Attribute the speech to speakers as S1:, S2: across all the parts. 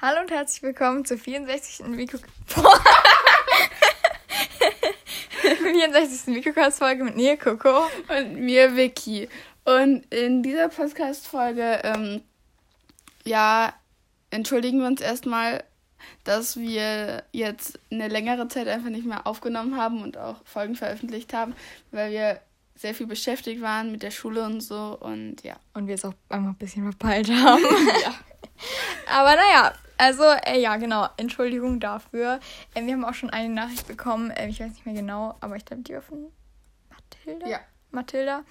S1: Hallo und herzlich willkommen zur 64. Mikro 64. Mikrocast-Folge mit mir, Coco.
S2: Und mir, Vicky. Und in dieser Podcast-Folge, ähm, ja, entschuldigen wir uns erstmal, dass wir jetzt eine längere Zeit einfach nicht mehr aufgenommen haben und auch Folgen veröffentlicht haben, weil wir sehr viel beschäftigt waren mit der Schule und so und ja.
S1: Und wir es auch einmal ein bisschen verpeilt haben. ja. Aber naja, also, äh, ja, genau. Entschuldigung dafür. Äh, wir haben auch schon eine Nachricht bekommen. Äh, ich weiß nicht mehr genau, aber ich glaube, die war von Mathilda. Ja. Mathilda.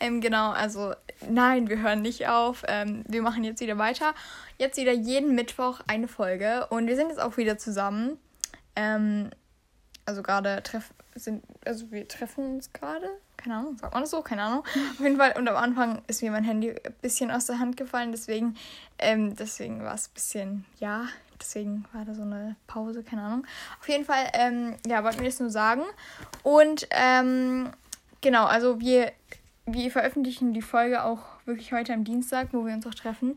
S1: Ähm, genau, also nein, wir hören nicht auf. Ähm, wir machen jetzt wieder weiter. Jetzt wieder jeden Mittwoch eine Folge. Und wir sind jetzt auch wieder zusammen. Ähm, also gerade treffen sind, also wir treffen uns gerade. Keine Ahnung, sagt man das so? Keine Ahnung. Auf jeden Fall, und am Anfang ist mir mein Handy ein bisschen aus der Hand gefallen, deswegen, ähm, deswegen war es ein bisschen, ja, deswegen war da so eine Pause, keine Ahnung. Auf jeden Fall, ähm, ja, wollten wir das nur sagen. Und, ähm, genau, also wir, wir veröffentlichen die Folge auch wirklich heute am Dienstag, wo wir uns auch treffen,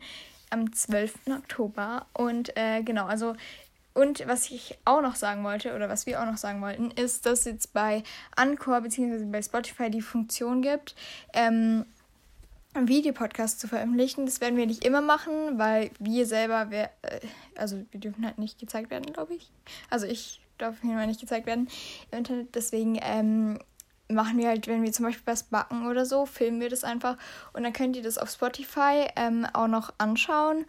S1: am 12. Oktober. Und, äh, genau, also und was ich auch noch sagen wollte, oder was wir auch noch sagen wollten, ist, dass es jetzt bei Anchor bzw. bei Spotify die Funktion gibt, ähm, Videopodcast zu veröffentlichen. Das werden wir nicht immer machen, weil wir selber, wir, äh, also wir dürfen halt nicht gezeigt werden, glaube ich. Also ich darf jeden Fall nicht gezeigt werden im Internet. Deswegen ähm, machen wir halt, wenn wir zum Beispiel was backen oder so, filmen wir das einfach. Und dann könnt ihr das auf Spotify ähm, auch noch anschauen.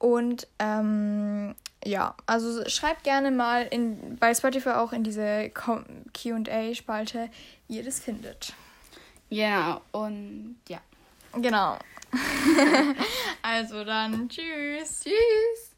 S1: Und ähm, ja, also schreibt gerne mal in, bei Spotify auch in diese QA-Spalte, wie ihr das findet.
S2: Ja, und ja.
S1: Genau. also dann, tschüss.
S2: Tschüss.